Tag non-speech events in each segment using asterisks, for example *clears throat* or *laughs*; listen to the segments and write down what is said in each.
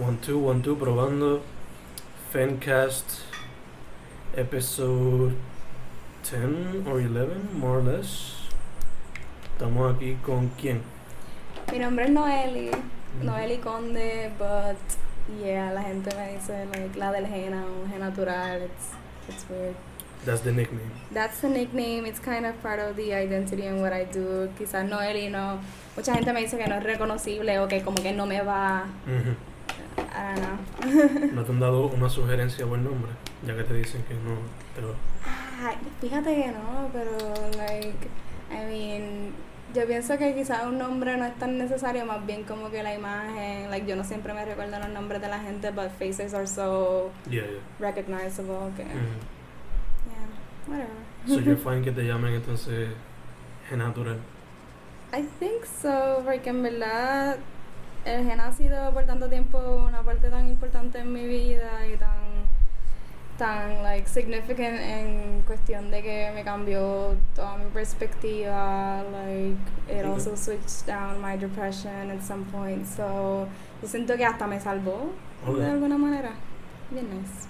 One, two, one, two, probando. Fencast, episode 10 or 11, more or less. Estamos aquí con quién? Mi nombre es Noeli, Noeli Conde, but yeah, la gente me dice like la del un Gen natural, it's, it's weird. That's the nickname. That's the nickname, it's kind of part of the identity and what I do. Quizás Noeli no, mucha gente me dice que no es reconocible o que como que no me va, Ujú. I don't know. ¿No te han dado una sugerencia buen nombre? Ya que te dicen que no te. Ah, fíjate que no, pero like, I mean, yo pienso que quizás un nombre no es tan necesario, más bien como que la imagen, like yo no siempre me recuerdo los nombres de la gente, but faces are so Yeah, yeah. recognizable que, yeah, whatever. So you're *laughs* fine que te llamen entonces Genatural. I think so, porque en verdad el gen ha sido por tanto tiempo una parte tan importante en mi vida y tan tan like significant en cuestión de que me cambió toda mi perspectiva like it also switched down my depression at some point. So yo siento que hasta me salvó Okay. de alguna manera. Bien nice.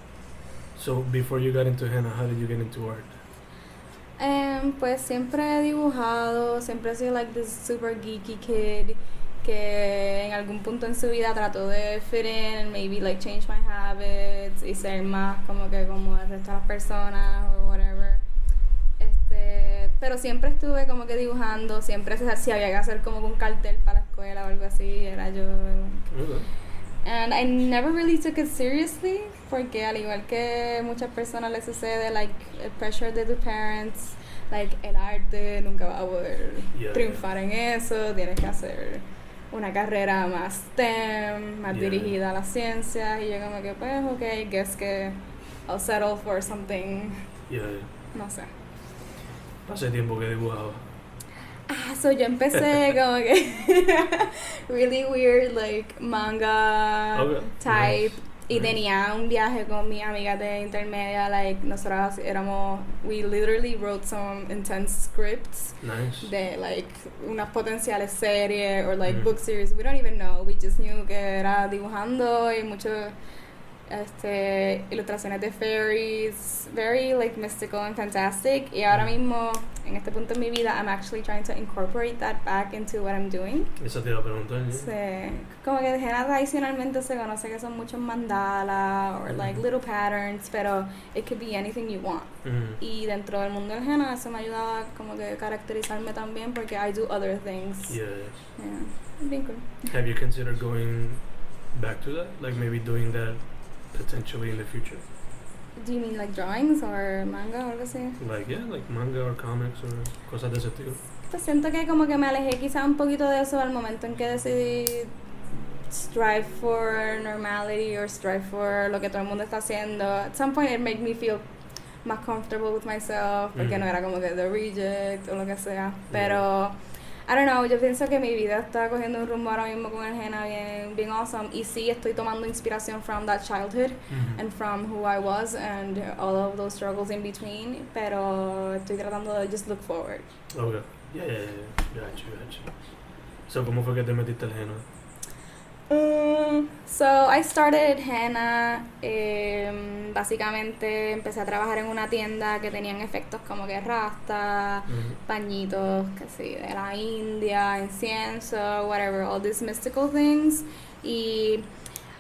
So before you got into henna, how did you get into art? Em, pues siempre he dibujado, siempre he sido like this super geeky kid que en algún punto en su vida trató de fit in and maybe like change my habits y ser más como que como el resto de las personas o whatever. Este, pero siempre estuve como que dibujando, siempre si si había que hacer como un cartel para la escuela o algo así, era yo Okay. And I never really took it seriously porque al igual que muchas personas les sucede like el pressure de tus parents, like el arte nunca va a poder Yeah, triunfar en eso, tienes que hacer una carrera más STEM, más Yeah. dirigida a las ciencias y yo como que pues ok, guess que I'll settle for something, Yeah, no sé. Hace tiempo que dibujaba. Ah, so yo empecé *laughs* como que *laughs* really weird like manga Okay, type nice, y tenía un viaje con mis amigas de intermedia like nosotras éramos we literally wrote some intense scripts Nice. de like unas potenciales series or like Mm. book series we don't even know we just knew que era dibujando y mucho este ilustraciones de fairies very like mystical and fantastic y ahora Mm. mismo en este punto en mi vida I'm actually trying to incorporate that back into what I'm doing Esa te iba a preguntar. ¿eh? Sí, como que de henna tradicionalmente se conoce que son muchos mandalas or like Ujú. little patterns, pero it could be anything you want. Ujú. Y dentro del mundo del henna eso me ayudaba como que caracterizarme también porque I do other things. Yeah, Yeah, bien cool. Have you considered going back to that? Like maybe doing that potentially in the future? Do you mean like drawings or manga o algo así? Like, yeah, like manga or comics or cosas de ese estilo. Pues siento que como que me alejé quizá un poquito de eso al momento en que decidí strive for normality or strive for lo que todo el mundo está haciendo. At some point it made me feel más comfortable with myself porque Mm. no era como que the reject o lo que sea. Pero I don't know, yo pienso que mi vida está cogiendo un rumbo ahora mismo con el Jena bien, bien awesome y sí estoy tomando inspiración from that childhood Ujú. and from who I was and all of those struggles in between, pero estoy tratando de just look forward. Okay. Yeah, yeah, yeah. Got you, got you. So, ¿cómo fue que te metiste al henna? Mm, so I started henna. em, básicamente empecé a trabajar en una tienda que tenían efectos como que rasta, Ujú. pañitos, que sí, de la India, incienso, whatever, all these mystical things. Y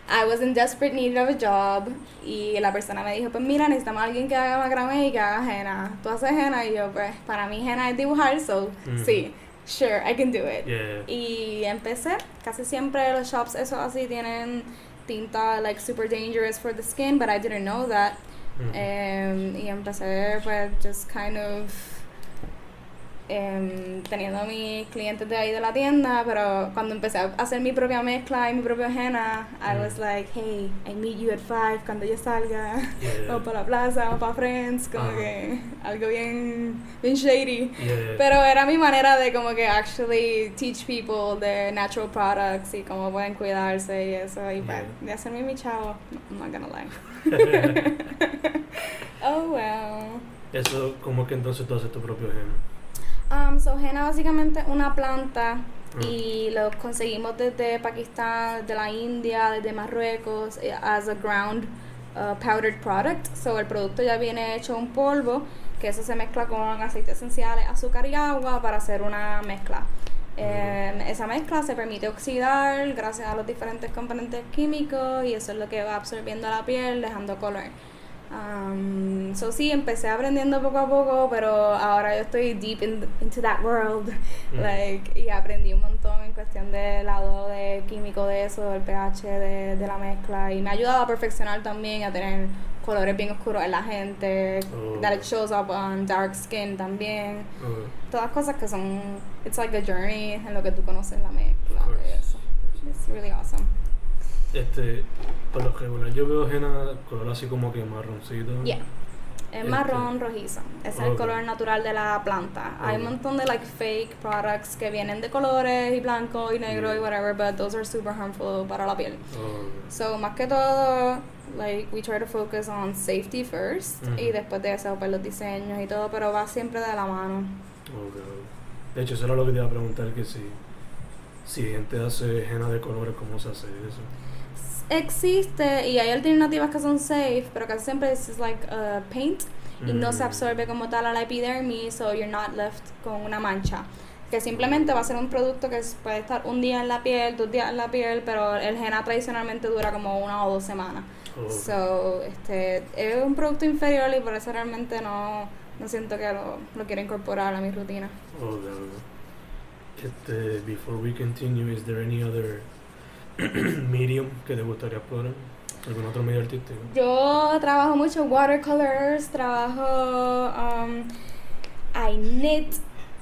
I was in desperate need of a job. Y la persona me dijo, pues mira, necesitamos a alguien que haga macramé y que haga henna. ¿Tú haces henna? Y yo, pues para mí henna es dibujar, so Ujú. sí, sure, I can do it. Yeah. Y empecé, casi siempre los shops esos así tienen tinta like super dangerous for the skin, but I didn't know that. Ujú. Em, y empecé pues just kind of em, teniendo a mis clientes de ahí de la tienda, pero cuando empecé a hacer mi propia mezcla y mi propio henna, I was like, hey, I meet you at five cuando yo salga. Yeah, *laughs* yeah. O para la plaza, o para Friends, como que algo bien, bien shady. Yeah. Pero era mi manera de como que actually teach people the natural products y cómo pueden cuidarse y eso. Y pues, Yeah. de hacerme mi chavo, I'm not gonna lie. *laughs* *laughs* oh, well. Eso, ¿cómo que entonces tú haces tu propio henna? Um, so, henna básicamente una planta Ah. y los conseguimos desde Pakistán, desde la India, desde Marruecos, eh, as a ground uh, powdered product. So el producto ya viene hecho un polvo, que eso se mezcla con aceites esenciales, azúcar y agua para hacer una mezcla. Eh, esa mezcla se permite oxidar gracias a los diferentes componentes químicos y eso es lo que va absorbiendo la piel, dejando color. Um, so sí, empecé aprendiendo poco a poco, pero ahora yo estoy deep in, into that world, Mm. like, y aprendí un montón en cuestión del lado de químico de eso, el pH de, de la mezcla, y me ha ayudado a perfeccionar también, a tener colores bien oscuros en la gente, Oh. that it shows up on dark skin también, Ok. todas cosas que son, it's like a journey en lo que tú conoces la mezcla, eso. It's really awesome. Este, por lo regular yo veo henna color así como que marroncito. Yeah. Es Este- marrón rojizo. Ese es el color natural de la planta. Hay un montón de like fake products que vienen de colores y blanco y negro y Yeah. whatever, but those are super harmful para la piel. So, más que todo, like we try to focus on safety first y después de eso pues los diseños y todo, pero va siempre de la mano. De hecho, eso era lo que te iba a preguntar, que si, si gente hace henna de colores, ¿cómo se hace eso? Existe y hay alternativas que son safe, pero casi siempre es like uh, paint y no se Mm. absorbe como tal a la epidermis, so you're not left con una mancha. Que simplemente va a ser un producto que puede estar un día en la piel, dos días en la piel, pero el henna tradicionalmente dura como una o dos semanas. Ok. So, este, es un producto inferior y por eso realmente no, no siento que lo, lo quiero incorporar a mi rutina. Ok, ok. Este, before we continue, is there any other *clears throat* medium que te gustaría explorar? ¿Algún otro medio artístico? Yo trabajo mucho watercolors, trabajo, um, I knit,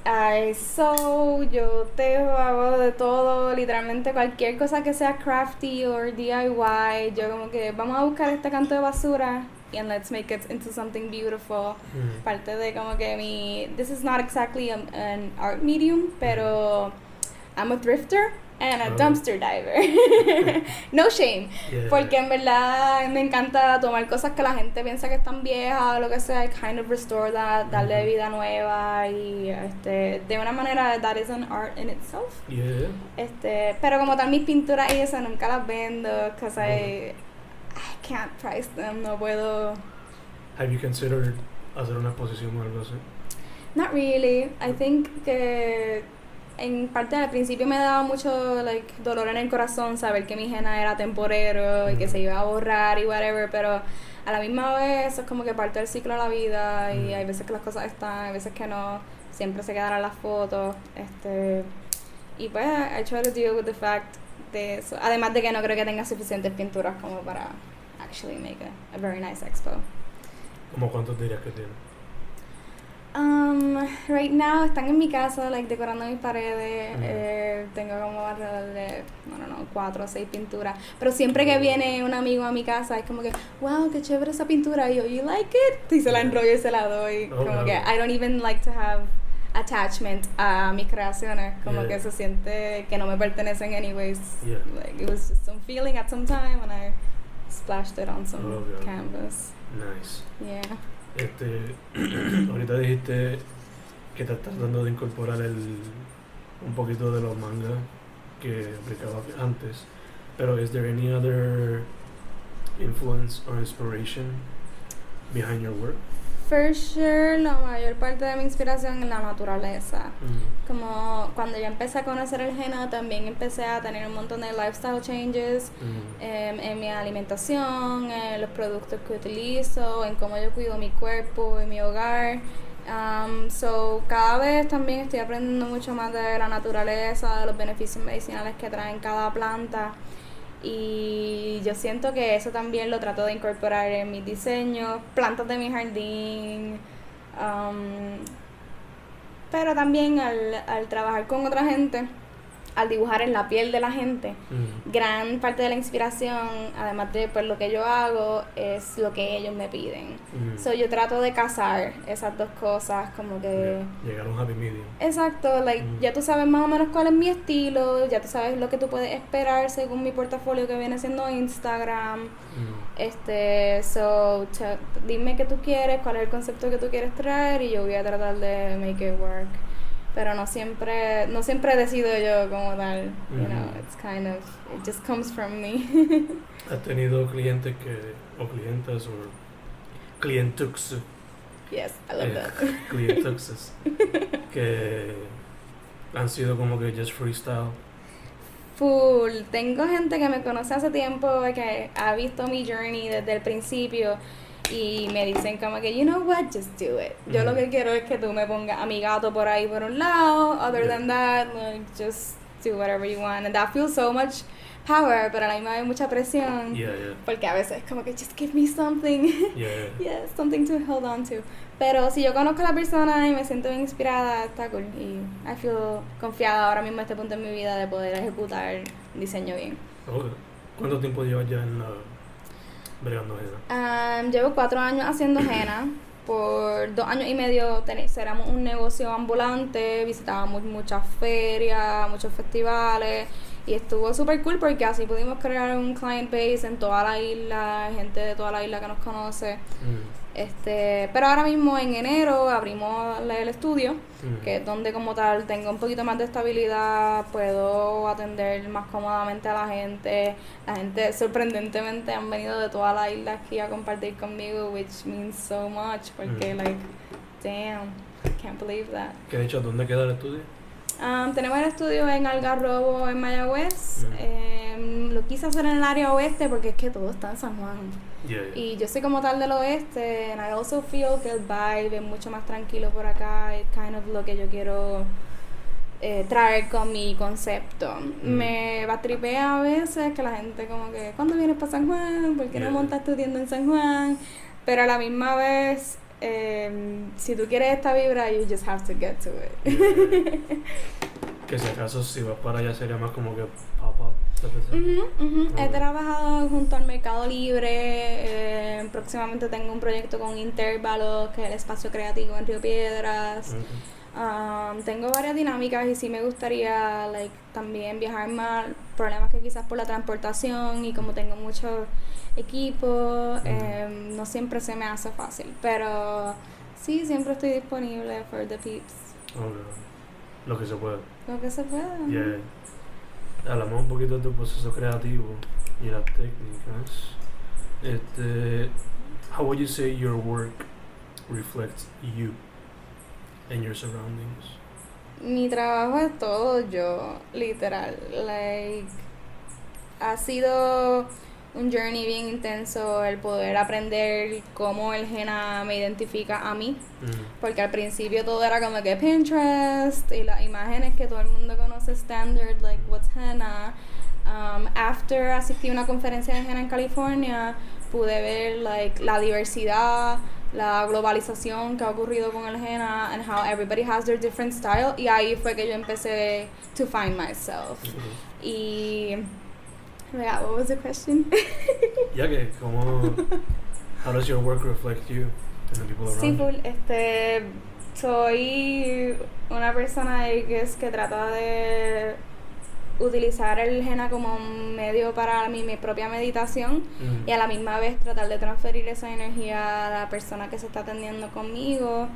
I sew, yo tejo, hago de todo, literalmente cualquier cosa que sea crafty o DIY, yo como que vamos a buscar este canto de basura and let's make it into something beautiful. Mm. Parte de como que mi, this is not exactly a- an art medium, pero I'm a thrifter and a Oh. dumpster diver. *laughs* no shame. Yeah. Porque en verdad me encanta tomar cosas que la gente piensa que están viejas o lo que sea, kind of restore that, darle vida nueva y este, de una manera that is an art in itself. Yeah. Este, pero como tal mis pinturas y eso nunca las vendo because I, I can't price them, no puedo. Have you considered hacer una exposición o algo así? Not really. I think que en parte al principio me daba mucho like dolor en el corazón saber que mi henna era temporero y que se iba a borrar y whatever, pero a la misma vez eso es como que parte del ciclo de la vida y hay veces que las cosas están, hay veces que no, siempre se quedarán las fotos, este y pues I try to deal with the fact de eso, además de que no creo que tenga suficientes pinturas como para actually make a, a very nice expo. ¿Cómo cuántos dirías que tiene? Um, right now están en mi casa, like decorando mis paredes. Ujú. eh, tengo como alrededor de, no, no, no, cuatro o seis pinturas. Pero siempre que viene un amigo a mi casa es como que, wow, qué chévere esa pintura. Y yo, you like it? Y se la enrollo y se la doy. Oh, como wow. que I don't even like to have attachment a mis creaciones. Como Yeah. que se siente que no me pertenecen anyways. Yeah. Like it was just some feeling at some time and I splashed it on some Oh, canvas. Nice. Yeah. Este, *clears throat* ahorita dijiste que estás tratando de incorporar el, un poquito de los mangas que aplicabas antes, pero is there any other influence or inspiration behind your work? For sure, la mayor parte de mi inspiración es la naturaleza. Mm. Como cuando yo empecé a conocer el henna, también empecé a tener un montón de lifestyle changes Mm. em, en mi alimentación, en los productos que utilizo, en cómo yo cuido mi cuerpo y mi hogar. Um, so, cada vez también estoy aprendiendo mucho más de la naturaleza, de los beneficios medicinales que traen cada planta. Y yo siento que eso también lo trato de incorporar en mis diseños, plantas de mi jardín. um, pero también al, al trabajar con otra gente, al dibujar en la piel de la gente, Mm. gran parte de la inspiración, además de pues, lo que yo hago, es lo que ellos me piden. Mm. So, yo trato de casar esas dos cosas, como que... Llegar a un happy medium. Exacto, like, Mm. ya tú sabes más o menos cuál es mi estilo, ya tú sabes lo que tú puedes esperar según mi portafolio que viene siendo Instagram. Este, so, dime qué tú quieres, cuál es el concepto que tú quieres traer y yo voy a tratar de make it work. Pero no siempre no siempre decido yo como tal you know Ujú. it's kind of it just comes from me *laughs* ¿Has tenido clientes que, o clientas o clientux, yes I love eh, that *laughs* clientuxes, *laughs* que han sido como que just freestyle? Full. Tengo gente que me conoce hace tiempo, que ha visto mi journey desde el principio y me dicen como que, you know what, just do it. Yo lo Ujú. que quiero es que tú me pongas a mi gato por ahí por un lado, other Yeah. than that, like, just do whatever you want. And that feels so much power, pero a la misma vez mucha presión. Yeah, yeah, Porque a veces es como que, just give me something. *laughs* yeah. yes, something to hold on to. Pero si yo conozco a la persona y me siento bien inspirada, está cool. Y I feel confiada ahora mismo en este punto en mi vida de poder ejecutar diseño bien. Ok. ¿Cuánto tiempo llevas ya en la bregando henna? Um, llevo cuatro años haciendo henna. Por dos años y medio éramos un negocio ambulante, visitábamos muchas ferias, muchos festivales y estuvo súper cool porque así pudimos crear un client base en toda la isla, gente de toda la isla que nos conoce. Mm, Este, pero ahora mismo en enero abrimos el estudio, mm. que es donde como tal tengo un poquito más de estabilidad, puedo atender más cómodamente a la gente. La gente sorprendentemente han venido de toda la isla aquí a compartir conmigo, which means so much, porque Mm. like, damn, I can't believe that. ¿Qué has dicho? ¿Dónde queda el estudio? Um, tenemos el estudio en Algarrobo, en Mayagüez. Mm. Em, lo quise hacer en el área oeste porque es que todo está en San Juan. Yeah, yeah. Y yo soy como tal del oeste, and I also feel que el vibe es mucho más tranquilo por acá, es kind of lo que yo quiero eh, traer con mi concepto. Mm. Me batripea a veces que la gente como que, ¿cuándo vienes para San Juan? ¿Por qué no montas tu tienda en San Juan? Pero a la misma vez, em, si tú quieres esta vibra, you just have to get to it. *laughs* Que si acaso si vas para allá sería más como que thing. Ujú, ujú. He trabajado junto al Mercado Libre. eh, próximamente tengo un proyecto con Intervalos, que es el espacio creativo en Río Piedras. Um, tengo varias dinámicas y sí me gustaría like, también viajar más. Problemas que quizás por la transportación y como tengo mucho equipo, em, no siempre se me hace fácil. Pero sí, siempre estoy disponible for the peeps. Ok. Lo que se puede. Lo que se pueda. Yeah. Hablamos un poquito de tu proceso creativo y las técnicas. Este, how would you say your work reflects you and your surroundings? Mi trabajo es todo yo, literal. Like, ha sido un journey bien intenso el poder aprender cómo el henna me identifica a mí. Mm. Porque al principio todo era como que Pinterest y las imágenes que todo el mundo conoce standard, like what's henna. Um, after asistí a una conferencia de henna en California, pude ver like la diversidad, la globalización que ha ocurrido con el henna and how everybody has their different style y ahí fue que yo empecé to find myself. Ok. Y yeah, what was the question? *laughs* Ya que, como, how does your work reflect you and the people around Sí, you? Este, soy una persona I guess, que trata de utilizar el henna como un medio para mi, mi propia meditación Mm. y a la misma vez tratar de transferir esa energía a la persona que se está atendiendo conmigo.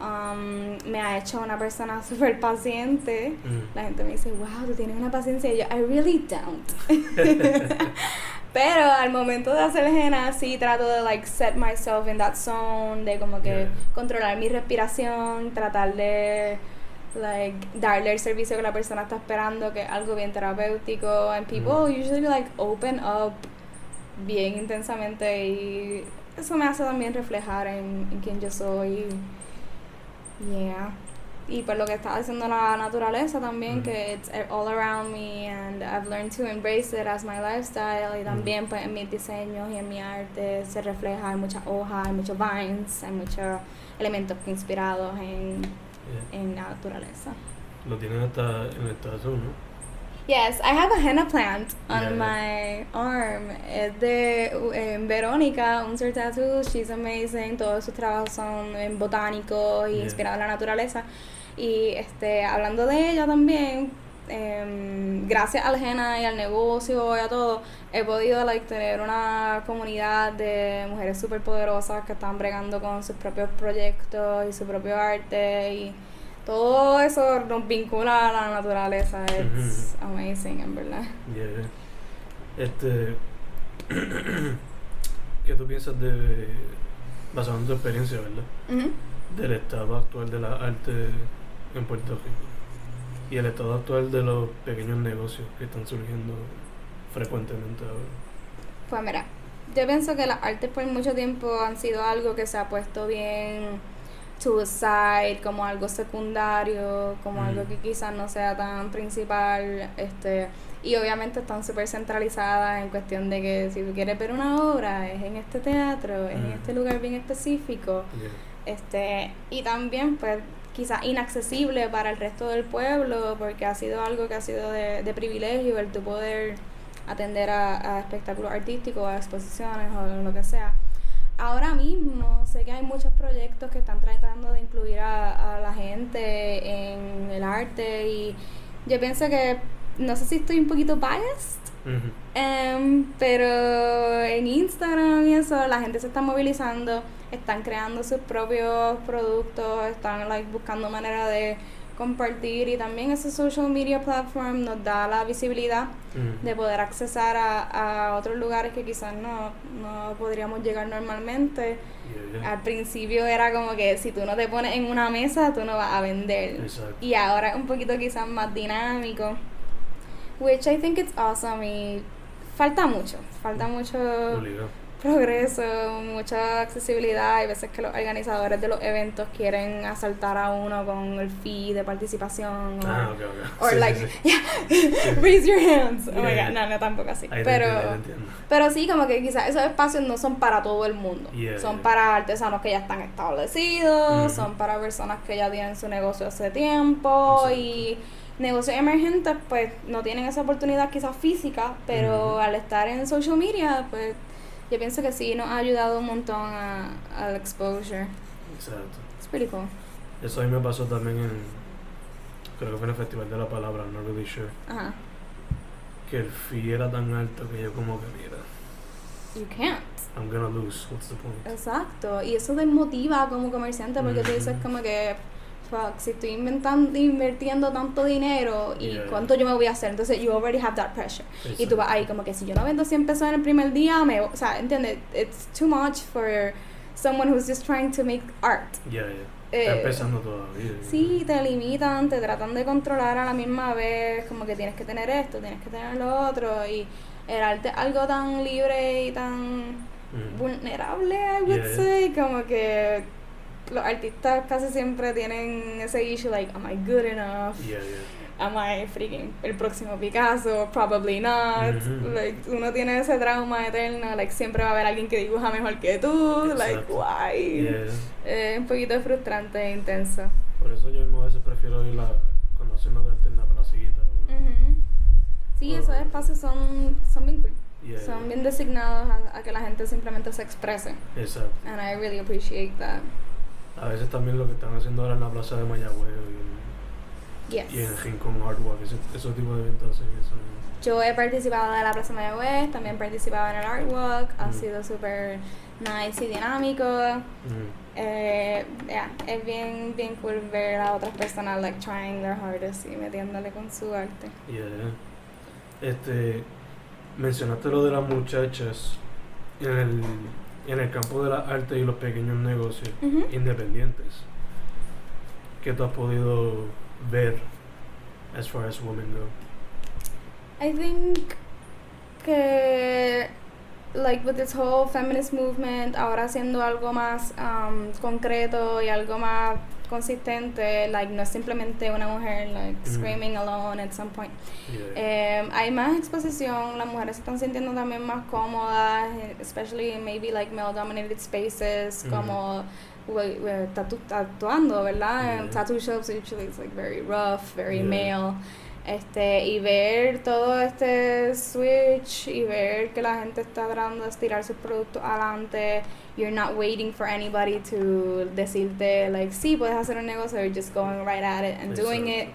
Um, me ha hecho una persona *laughs* súper paciente. Mm. La gente me dice, wow, tú tienes una paciencia. Y yo, I really don't. *laughs* Pero al momento de hacer henna, sí trato de, like, set myself in that zone, de como que Yeah. controlar mi respiración, tratar de, like, darle el servicio que la persona está esperando, que es algo bien terapéutico. And people Mm. usually, like, open up bien intensamente y eso me hace también reflejar en, en quién yo soy. Yeah. Y por lo que está haciendo la naturaleza también, Mm. que it's all around me and I've learned to embrace it as my lifestyle y también pues en mis diseños y en mi arte se refleja, hay muchas hojas, hay muchos vines, hay muchos elementos inspirados en, Yeah. en la naturaleza. Lo tienen hasta en el tazón, ¿no? Yes, I have a henna plant on Yeah. my arm. Es de eh, Verónica, Unser Tattoo. She's amazing. Todos sus trabajos son eh, botánicos y Yeah. inspirados en la naturaleza. Y este, hablando de ella también, em, gracias al henna y al negocio y a todo, he podido like, tener una comunidad de mujeres súper poderosas que están bregando con sus propios proyectos y su propio arte y todo eso nos vincula a la naturaleza. It's amazing, en verdad. Yeah. Este, *clears throat* ¿qué tú piensas de, basado en tu experiencia, verdad? Del estado actual de la arte en Puerto Rico y el estado actual de los pequeños negocios que están surgiendo frecuentemente ahora. Pues mira, yo pienso que las artes por mucho tiempo han sido algo que se ha puesto bien to a side, como algo secundario, como Mm. algo que quizás no sea tan principal, este, y obviamente están súper centralizadas en cuestión de que si tú quieres ver una obra es en este teatro, es en Mm. este lugar bien específico, Yeah. este, y también pues quizás inaccesible para el resto del pueblo porque ha sido algo que ha sido de, de privilegio el tu poder atender a, a espectáculos artísticos, a exposiciones o lo que sea. Ahora mismo sé que hay muchos proyectos que están tratando de incluir a, a la gente en el arte y yo pienso que, no sé si estoy un poquito biased. Em, pero en Instagram y eso, la gente se está movilizando, están creando sus propios productos, están like, buscando manera de compartir y también ese social media platform nos da la visibilidad de poder accesar a, a otros lugares que quizás no, no podríamos llegar normalmente. Yeah, yeah. Al principio era como que si tú no te pones en una mesa, tú no vas a vender. Exacto. Y ahora es un poquito quizás más dinámico. Which I think it's awesome y falta mucho. Falta mucho Obligado. Progreso, mucha accesibilidad. Hay veces que los organizadores de los eventos quieren asaltar a uno con el fee de participación. o- Ah, ok, ok. Or Sí, like, sí. *laughs* yeah, raise your hands. Oh my god, no, no tampoco así. Pero, entiendo, pero sí, como que quizás esos espacios no son para todo el mundo. Yeah, son yeah. para artesanos que ya están establecidos, son para personas que ya tienen su negocio hace tiempo Exacto. y negocios emergentes pues no tienen esa oportunidad quizás física, pero al estar en social media pues yo pienso que sí nos ha ayudado un montón a- al exposure. Exacto. It's pretty cool. Eso a mí me pasó también en. Creo que fue en el Festival de la Palabra, no really sure. Ajá. Que el fee era tan alto que yo, como que, mira, You can't. I'm gonna lose. What's the point? Exacto, y eso desmotiva como comerciante porque tú dices como que, fuck, si estoy inventando, invirtiendo tanto dinero y Yeah. cuánto yo me voy a hacer, entonces you already have that pressure. Y tú vas ahí como que si yo no vendo 100 pesos en el primer día, me, o sea, ¿entiendes? It's too much for someone who's just trying to make art. Ya. Eh, Está empezando todavía. Sí, te limitan, te tratan de controlar a la misma vez, como que tienes que tener esto, tienes que tener lo otro, y el arte algo tan libre y tan Ujú. vulnerable, I would Yeah. say, como que los artistas casi siempre tienen ese issue, like, am I good enough? Yeah, yeah. Am I freaking el próximo Picasso? Probably not. Ujú. Like, uno tiene ese trauma eterno, like, siempre va a haber alguien que dibuja mejor que tú, like, Exacto. why? Yeah. Es un poquito frustrante e intenso. Por eso yo mismo a veces prefiero ir a los arte en la placita. Ujú. Sí, Oh. esos espacios son, son bien cool. Yeah, Son yeah. bien designados a, a que la gente simplemente se exprese. Exacto. And I really appreciate that. A veces también lo que están haciendo ahora en la plaza de Mayagüez y, Yes. y en el Rincón Walk, ese, esos tipos de eventos así que son... Yo he participado de la Plaza Mayagüez, también he participado en el Art Walk, ha Mm. sido súper nice y dinámico. Mm, Eh, yeah, es bien, bien cool ver a otras personas like trying their hardest y metiéndole con su arte. yeah. Este, mencionaste lo de las muchachas en el, en el campo de la arte y los pequeños negocios independientes. ¿Qué tú has podido ver as far as women go? I think que like with this whole feminist movement ahora haciendo algo más um, concreto y algo más consistente like no es simplemente una mujer like Mm. screaming alone at some point Yeah. Eh, hay más exposición, las mujeres se están sintiendo también más cómodas, especially in maybe like male dominated spaces, Ujú. como we- we- tatu- tatuando, ¿verdad? Yeah. tattoo shops usually it's like very rough, very Yeah. male. Este, y ver todo este switch y ver que la gente está tratando de estirar sus productos adelante. You're not waiting for anybody to decirte, like, sí, puedes hacer un negocio. You're just going right at it and doing it.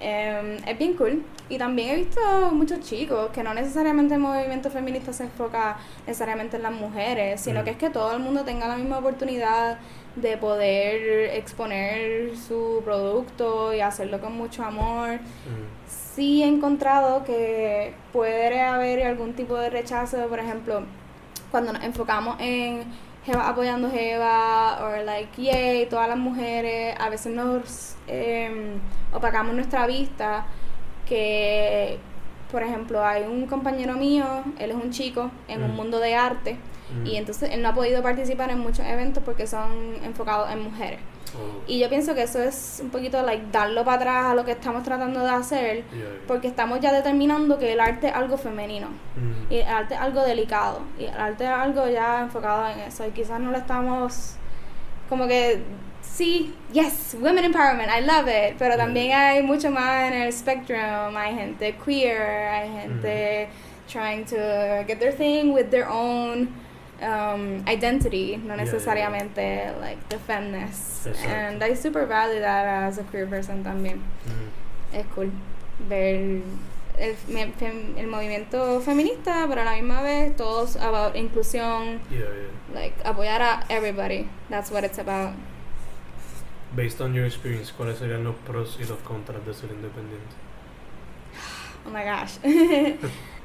Em, es bien cool. Y también he visto muchos chicos que no necesariamente el movimiento feminista se enfoca necesariamente en las mujeres, sino Mm. que es que todo el mundo tenga la misma oportunidad de poder exponer su producto y hacerlo con mucho amor. Mm, Sí he encontrado que puede haber algún tipo de rechazo, por ejemplo, cuando nos enfocamos en Jeva apoyando Jeva, o like, yay, todas las mujeres, a veces nos em, opacamos nuestra vista, que, por ejemplo, hay un compañero mío, él es un chico en un Mm. mundo de arte, mm. y entonces él no ha podido participar en muchos eventos porque son enfocados en mujeres. Oh, Y yo pienso que eso es un poquito like darlo para atrás a lo que estamos tratando de hacer, yeah, yeah. porque estamos ya determinando que el arte es algo femenino Mm, y el arte es algo delicado y el arte es algo ya enfocado en eso y quizás no lo estamos como que sí, yes, women empowerment, I love it, pero también hay mucho más en el spectrum, hay gente queer, hay gente trying to get their thing with their own um, identity, no Yeah, yeah, yeah. like the femness. Exacto. And I super value that as a queer person también. mm. Es cool ver el, el movimiento feminista, pero a la misma vez todos about inclusión, yeah. like apoyar a everybody. That's what it's about. Based on your experience, ¿cuáles serían los pros y los contras de ser independiente? *sighs* Oh my gosh. *laughs*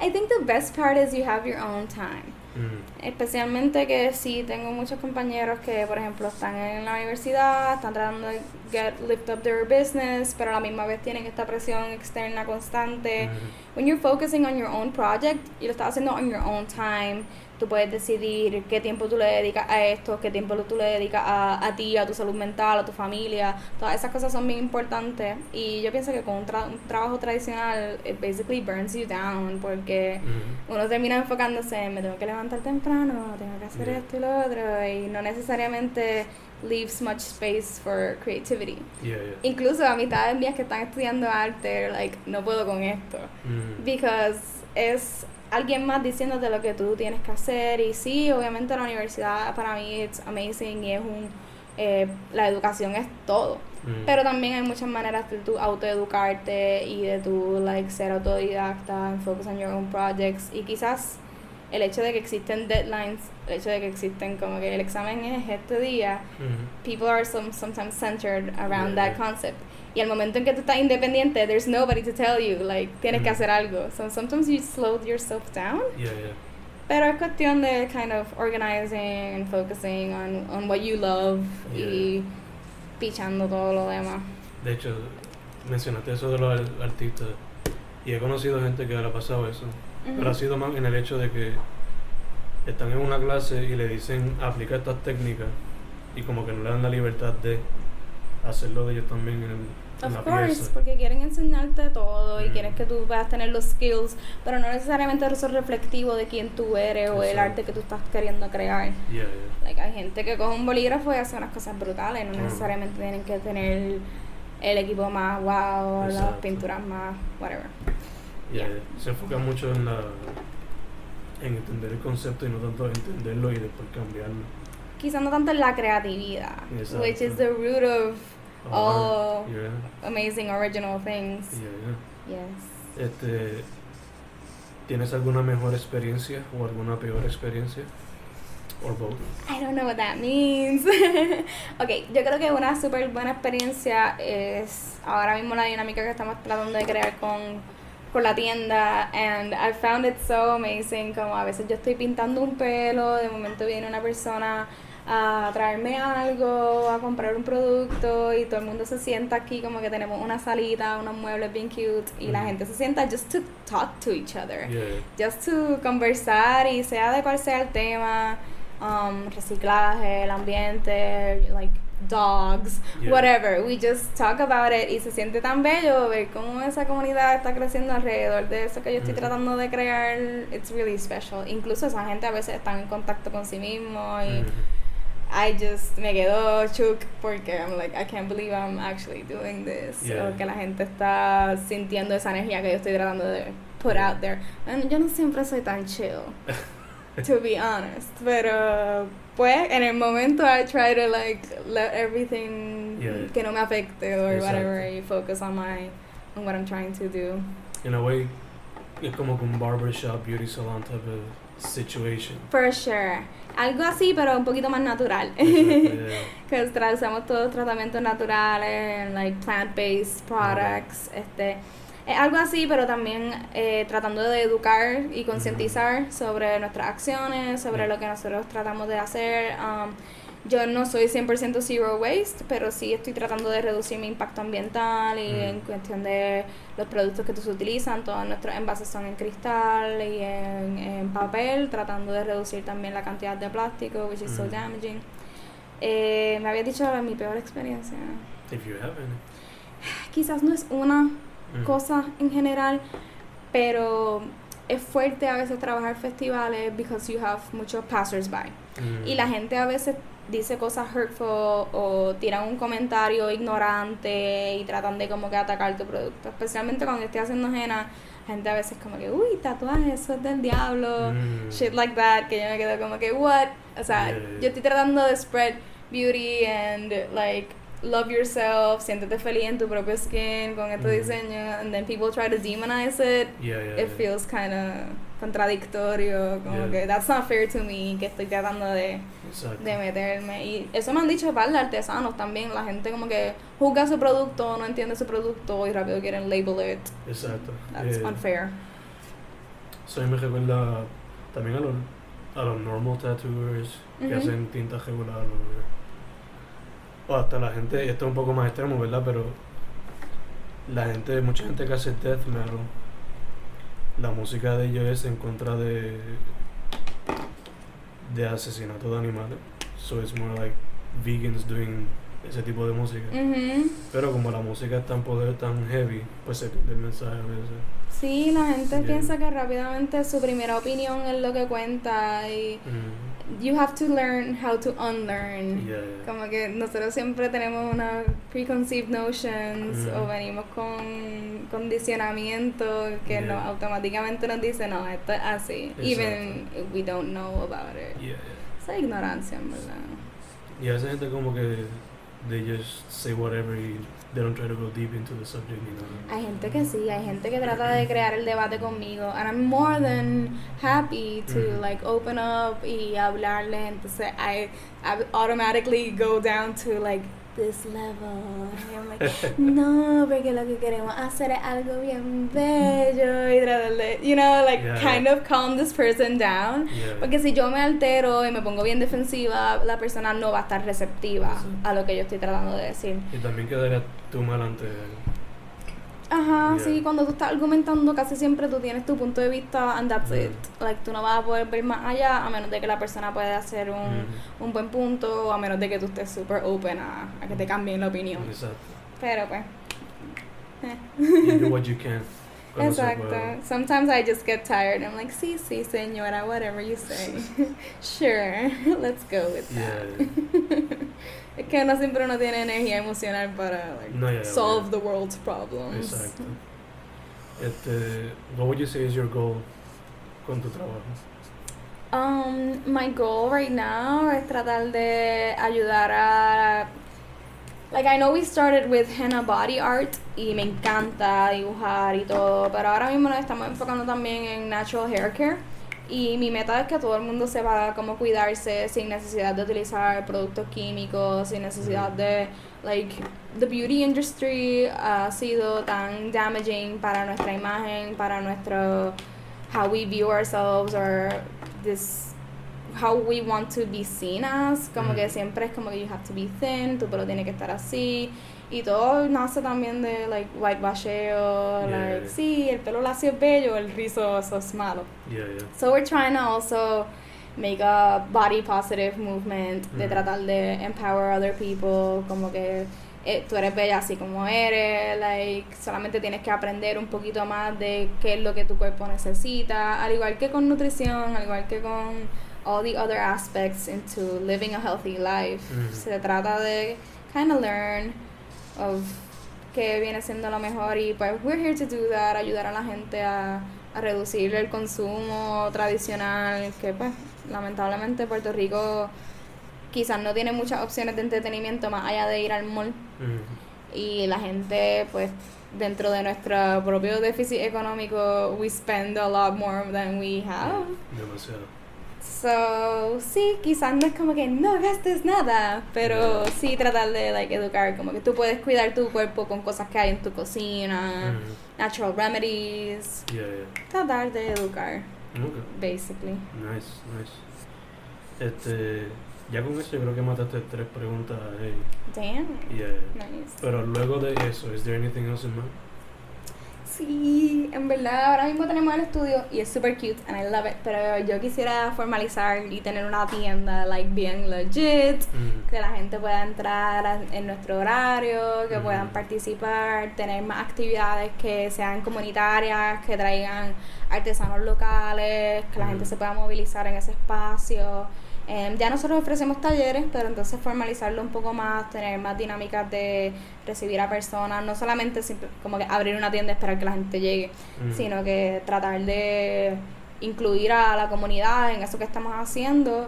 I think the best part is you have your own time. Mm, Especialmente que sí tengo muchos compañeros que, por ejemplo, están en la universidad, están tratando de get, lift up their business, pero a la misma vez tienen esta presión externa constante. mm, When you're focusing on your own project y lo estás haciendo on your own time, tú puedes decidir qué tiempo tú le dedicas a esto, qué tiempo tú le dedicas a, a ti, a tu salud mental, a tu familia. Todas esas cosas son bien importantes. Y yo pienso que con un, tra- un trabajo tradicional, it basically burns you down porque mm. uno termina enfocándose en me tengo que levantar temprano, tengo que hacer Yeah. esto y lo otro, y no necesariamente leaves much space for creativity. Yeah, yeah. Incluso amistades mías que están estudiando arte, like, no puedo con esto. Mm, Because es alguien más diciéndote lo que tú tienes que hacer. Y sí, obviamente la universidad para mí es amazing y es un. eh, la educación es todo. mm. Pero también hay muchas maneras de tú autoeducarte y de tú like, ser autodidacta, and focus on your own projects. Y quizás el hecho de que existen deadlines, el hecho de que existen como que el examen es este día, people are some, sometimes centered around Yeah, that yeah. concept. Y al momento en que tú estás independiente, there's nobody to tell you, like, tienes que hacer algo. So sometimes you slow yourself down. yeah. Pero es cuestión de kind of organizing and focusing on, on what you love y pichando todo lo demás. De hecho, mencionaste eso de los ar- artistas y he conocido gente que le ha pasado eso. Pero ha sido más en el hecho de que están en una clase y le dicen aplica estas técnicas y como que no le dan la libertad de hacerlo de ellos también en, el- Of course, pieza. porque quieren enseñarte todo y quieren que tú puedas tener los skills, pero no necesariamente eso es reflectivo de quién tú eres o el arte que tú estás queriendo crear. Yeah, yeah. Like, hay gente que coge un bolígrafo y hace unas cosas brutales, no Mm. necesariamente tienen que tener el equipo más wow, las pinturas más whatever. Yeah. Se enfoca mucho en la en entender el concepto y no tanto en entenderlo y después cambiarlo. Quizás no tanto en la creatividad, Exacto. which is the root of all yeah, amazing original things. yeah, yeah. Yes. Este, ¿Tienes alguna mejor experiencia o alguna peor experiencia? Or both. I don't know what that means. *laughs* ok, yo creo que una súper buena experiencia es ahora mismo la dinámica que estamos tratando de crear con, con la tienda. And I found it so amazing. Como a veces yo estoy pintando un pelo, de momento viene una persona a traerme algo, a comprar un producto y todo el mundo se sienta aquí como que tenemos una salita, unos muebles bien cute y la gente se sienta just to talk to each other Yeah, just to conversar y sea de cuál sea el tema, um, reciclaje, el ambiente, like dogs, Yeah. whatever. We just talk about it y se siente tan bello ver cómo esa comunidad está creciendo alrededor de eso que yo estoy Ujú. tratando de crear. It's really special. Incluso esa gente a veces está en contacto con sí mismo y Mhm. I just me quedo shook porque I'm like I can't believe I'm actually doing this Yeah. o que la gente está sintiendo esa energía que yo estoy tratando de put out there. And yo no siempre soy tan chill, *laughs* to be honest, pero pues en el momento I try to like let everything Yeah. que no me afecte or Exacto. whatever y focus on my on what I'm trying to do. in a way, es como un barbershop, beauty salon type of situation. For sure. Algo así, pero un poquito más natural. Que *laughs* usamos todos tratamientos naturales, like plant-based products, este es algo así, pero también eh, tratando de educar y concientizar sobre nuestras acciones, sobre lo que nosotros tratamos de hacer. Um, yo no soy 100% zero waste, pero sí estoy tratando de reducir mi impacto ambiental y Mm. en cuestión de los productos que se utilizan. Todos nuestros envases son en cristal y en, en papel, tratando de reducir también la cantidad de plástico, which is so Mm. damaging. Eh, me había dicho mi peor experiencia. If you have any. *sighs* Quizás no es una Mm. cosa en general, pero es fuerte a veces trabajar festivales because you have muchos passers-by. Mm. Y la gente a veces dice cosas hurtful o tiran un comentario ignorante y tratan de como que atacar tu producto. Especialmente cuando estoy haciendo henna, la gente a veces como que, uy, tatuaje, eso es del diablo, Mm. shit like that, que yo me quedo como que, what? O sea, yeah. yo estoy tratando de spread beauty and like love yourself, siéntete feliz en tu propio skin con este Mm. diseño, and then people try to demonize it Yeah, yeah, it yeah. feels kind of contradictorio, como Yeah. que that's not fair to me, que estoy tratando de, Exacto. de meterme. Y eso me han dicho par de artesanos también, la gente como que juzga su producto, no entiende su producto y rápido quieren label it. Exacto. That's Eh, unfair. Eso me recuerda también a los, a los normal tattooers que Ujú. hacen tinta regular o, hasta la gente, esto es un poco más extremo, ¿verdad? Pero la gente, mucha gente que hace death metal, la música de ellos es en contra de de asesinato de animales. So it's more like vegans doing ese tipo de música. Ujú. Pero como la música es tan poder, tan heavy, pues se pierde el mensaje a veces. Sí, la gente Yeah. piensa que rápidamente su primera opinión es lo que cuenta y Mm, you have to learn how to unlearn. yeah, yeah. Como que nosotros siempre tenemos unas preconceived notions Mm. o venimos con condicionamiento que nos automáticamente nos dice no, esto es así, even if we don't know about it. Esa ignorancia, en verdad. Y a veces gente como que they just say whatever y they don't try to go deep into the subject ni nada. Hay gente que sí, hay gente que trata de crear el debate conmigo and I'm more than happy to Mm. like open up y hablarle, entonces I, I automatically go down to like this level. Like, no, porque lo que queremos hacer es algo bien bello y tratar de, you know, like Yeah. kind of calm this person down. Yeah. Porque si yo me altero y me pongo bien defensiva, la persona no va a estar receptiva Exacto. a lo que yo estoy tratando de decir. Y también quedaría tú mal ante Ajá, Yeah. sí, cuando tú estás argumentando casi siempre tú tienes tu punto de vista and that's it. Mm. Like, tú no vas a poder ver más allá a menos de que la persona pueda hacer un, Mm. un buen punto a menos de que tú estés súper open a, a que te cambien la opinión. Exacto. Pero pues... eh. You do *laughs* what you can. Exacto. Sometimes I just get tired. I'm like, sí, sí, señora, whatever you say. *laughs* sure, *laughs* let's go with that. Yeah. Es que no siempre uno tiene energía emocional para like, No, yeah, solve yeah. the world's problems. Exacto. Este, what would you say is your goal con tu trabajo? Um, my goal right now es tratar de ayudar a like I know we started with henna body art y me encanta dibujar y todo, pero ahora mismo nos estamos enfocando también en natural hair care y mi meta es que todo el mundo sepa cómo cuidarse sin necesidad de utilizar productos químicos, sin necesidad de like the beauty industry ha sido tan damaging para nuestra imagen, para nuestro how we view ourselves or this how we want to be seen as como Mm. que siempre es como que you have to be thin tu pelo tiene que estar así y todo nace también de like Yeah. like sí el pelo lacio es bello el rizo eso es malo Yeah, yeah. So we're trying to also make a body positive movement de Mm. tratar de empower other people, como que eh, tú eres bella así como eres, like solamente tienes que aprender un poquito más de qué es lo que tu cuerpo necesita, al igual que con nutrición, al igual que con all the other aspects into living a healthy life. Mm. Se trata de kind of learn of qué viene siendo lo mejor y pues we're here to do that, ayudar a la gente a, a reducir el consumo tradicional que pues lamentablemente Puerto Rico quizás no tiene muchas opciones de entretenimiento más allá de ir al mall y la gente pues dentro de nuestro propio déficit económico, we spend a lot more than we have. Demasiado. So, sí, quizás no es como que no gastes nada, pero sí tratar de like, educar, como que tú puedes cuidar tu cuerpo con cosas que hay en tu cocina, Mm. natural remedies, Yeah, yeah. tratar de educar, Okay. basically. Nice, nice. Este, ya con eso yo creo que mataste tres preguntas ahí. Damn, Yeah. nice. Pero luego de eso, ¿is there anything else in mind? Sí, en verdad ahora mismo tenemos el estudio y es super cute and I love it, pero yo quisiera formalizar y tener una tienda like bien legit, Mm. que la gente pueda entrar a- en nuestro horario, que Ujú. puedan participar, tener más actividades que sean comunitarias, que traigan artesanos locales, que la gente Ujú. se pueda movilizar en ese espacio. Em, ya nosotros ofrecemos talleres, pero entonces formalizarlo un poco más, tener más dinámicas de recibir a personas, no solamente simple- como que abrir una tienda y esperar que la gente llegue, Mm. sino que tratar de incluir a la comunidad en eso que estamos haciendo,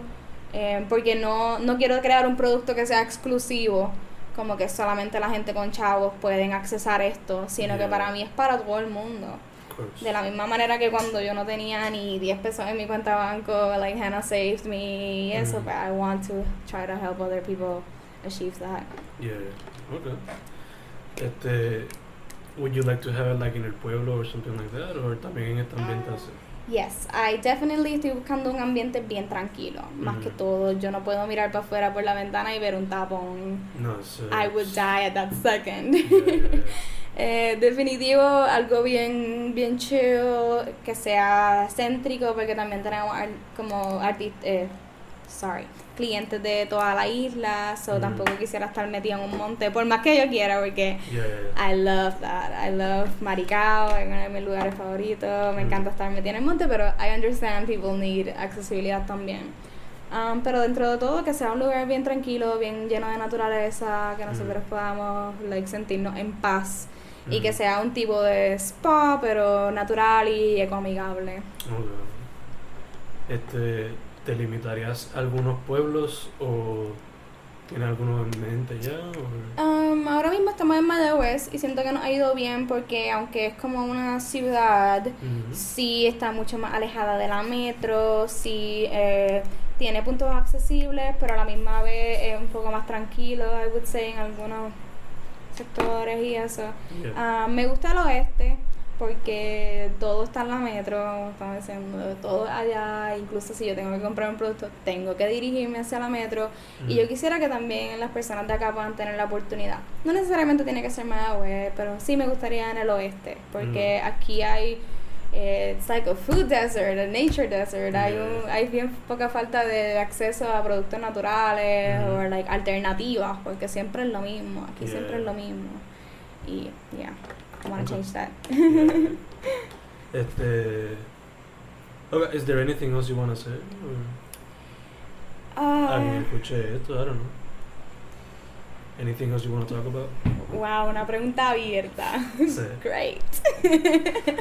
eh, porque no, no quiero crear un producto que sea exclusivo, como que solamente la gente con chavos pueden accesar esto, sino que para mí es para todo el mundo. De la misma manera que cuando yo no tenía ni 10 pesos en mi cuenta de banco, like Hannah saved me y eso, Mm. but I want to try to help other people achieve that. Yeah, okay. Este, would you like to have it like en el pueblo or something like that, or también en ambiente Ah. así? Yes, I definitely estoy buscando un ambiente bien tranquilo, más que todo. Yo no puedo mirar para afuera por la ventana y ver un tapón. No, eh, I would die at that second. *laughs* Yeah, yeah, yeah. *laughs* Eh, definitivo, algo bien, bien chill, que sea céntrico, porque también tenemos ar- como artistas, sorry, clientes de toda la isla, so Mm. tampoco quisiera estar metida en un monte, por más que yo quiera, porque Yeah, yeah, yeah. I love that, I love Maricao, es uno de mis lugares favoritos, me Mm. encanta estar metida en el monte, pero I understand people need accesibilidad también. Um, pero dentro de todo, que sea un lugar bien tranquilo, bien lleno de naturaleza, que nosotros Mm. podamos like, sentirnos en paz y que sea un tipo de spa, pero natural y ecoamigable. Okay. Este, ¿te limitarías a algunos pueblos o tienes algunos en mente ya? Um, ahora mismo estamos en Mayagüez y siento que nos ha ido bien porque aunque es como una ciudad, Ujú. sí está mucho más alejada de la metro, sí eh, tiene puntos accesibles, pero a la misma vez es un poco más tranquilo, I would say, en algunos sectores y eso. Yeah. Ah, me gusta el oeste porque todo está en la metro, estamos diciendo, todo allá, incluso si yo tengo que comprar un producto, tengo que dirigirme hacia la metro y Mm. yo quisiera que también las personas de acá puedan tener la oportunidad. No necesariamente tiene que ser Mayagüez, pero sí me gustaría en el oeste, porque Mm. aquí hay eh, it's like a food desert, a nature desert. Hay, un, hay bien poca falta de acceso a productos naturales Mhm. o like alternativas, porque siempre es lo mismo. Aquí Yeah. siempre es lo mismo. Y yeah, I want to Okay. change that. Yeah. Este. Okay, is there anything else you want to say? Ah, I mean, escuché esto, I don't know. Anything else you want to talk about? wow, una pregunta abierta. Sí. *laughs* Great.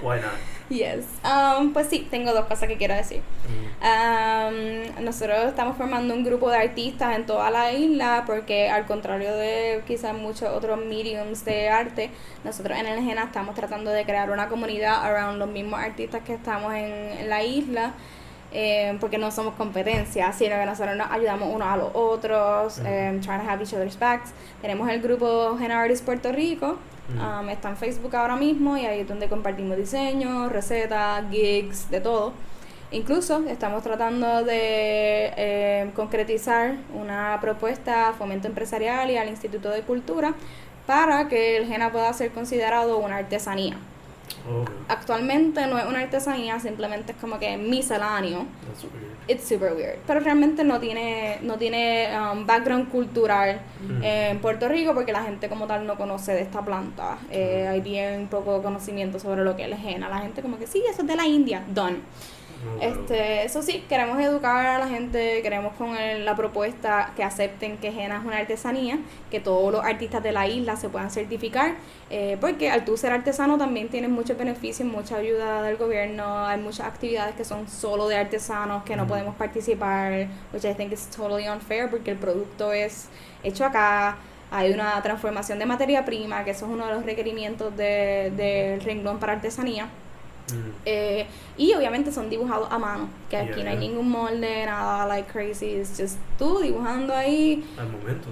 Why not? Yes. Um, pues sí, tengo dos cosas que quiero decir. Mm. Um, nosotros estamos formando un grupo de artistas en toda la isla porque al contrario de quizás muchos otros mediums de arte, nosotros en el GENA estamos tratando de crear una comunidad around los mismos artistas que estamos en, en la isla. Eh, porque no somos competencia, sino que nosotros nos ayudamos unos a los otros, em, trying to have each other's backs. Tenemos el grupo Gena Artists Puerto Rico. Um, está en Facebook ahora mismo y ahí es donde compartimos diseños, recetas, gigs, de todo. Incluso estamos tratando de eh, concretizar una propuesta a Fomento Empresarial y al Instituto de Cultura para que el henna pueda ser considerado una artesanía. Okay. Actualmente no es una artesanía, simplemente es como que misceláneo. That's weird. It's super weird. Pero realmente no tiene, no tiene um, background cultural Mm. en Puerto Rico porque la gente como tal no conoce de esta planta. Eh, hay bien poco conocimiento sobre lo que es el henna. La gente como que sí, eso es de la India. Done. Okay. Este, eso sí, queremos educar a la gente, queremos con el- la propuesta que acepten que henna es una artesanía, que todos los artistas de la isla se puedan certificar, eh, porque al tú ser artesano también tienes muchos beneficios, mucha ayuda del gobierno, hay muchas actividades que son solo de artesanos que no podemos participar, which I think is totally unfair porque el producto es hecho acá, hay una transformación de materia prima, que eso es uno de los requerimientos del de, renglón para artesanía. Mm. Eh, y obviamente son dibujados a mano, que aquí Yeah, no hay yeah. ningún molde, nada like crazy, es just tú dibujando ahí. Al momento.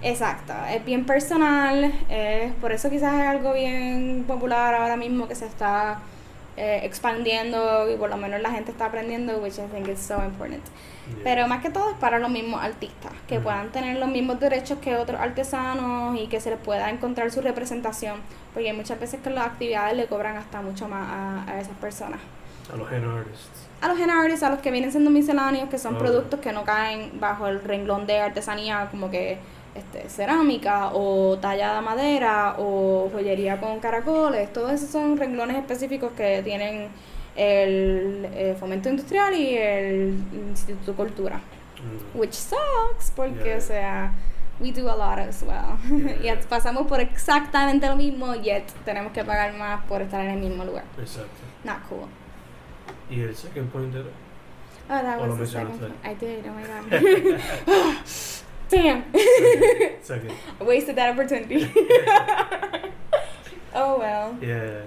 Exacto, es bien personal, es por eso quizás es algo bien popular ahora mismo que se está eh, expandiendo y por lo menos la gente está aprendiendo, which I think is so important. Yeah. Pero más que todo es para los mismos artistas, que puedan tener los mismos derechos que otros artesanos y que se les pueda encontrar su representación, porque hay muchas veces que las actividades le cobran hasta mucho más a, a esas personas. A los henna artists. A los hen artists, a los que vienen siendo misceláneos, que son productos que no caen bajo el renglón de artesanía, como que este, cerámica o tallada madera o joyería con caracoles, todos esos son renglones específicos que tienen el eh, Fomento Industrial y el Instituto de Cultura. Mm. Which sucks, porque, Yeah. o sea, we do a lot as well. *laughs* Yeah. y pasamos por exactamente lo mismo, yet tenemos que pagar más por estar en el mismo lugar. Exacto. Not cool. Y el second point era. Oh, that was the second one. I did, oh my god. *laughs* *laughs* Damn. second. I wasted that opportunity. oh well. Yeah.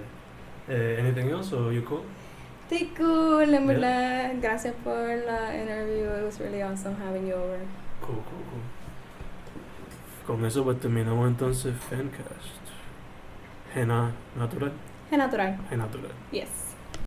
Eh, anything else or you cool? Stay cool, en verdad. Gracias por la interview. It was really awesome having you over. Cool, cool, cool. Con eso pues terminamos entonces Fancast. Henna natural. Es natural. Henna natural. Yes.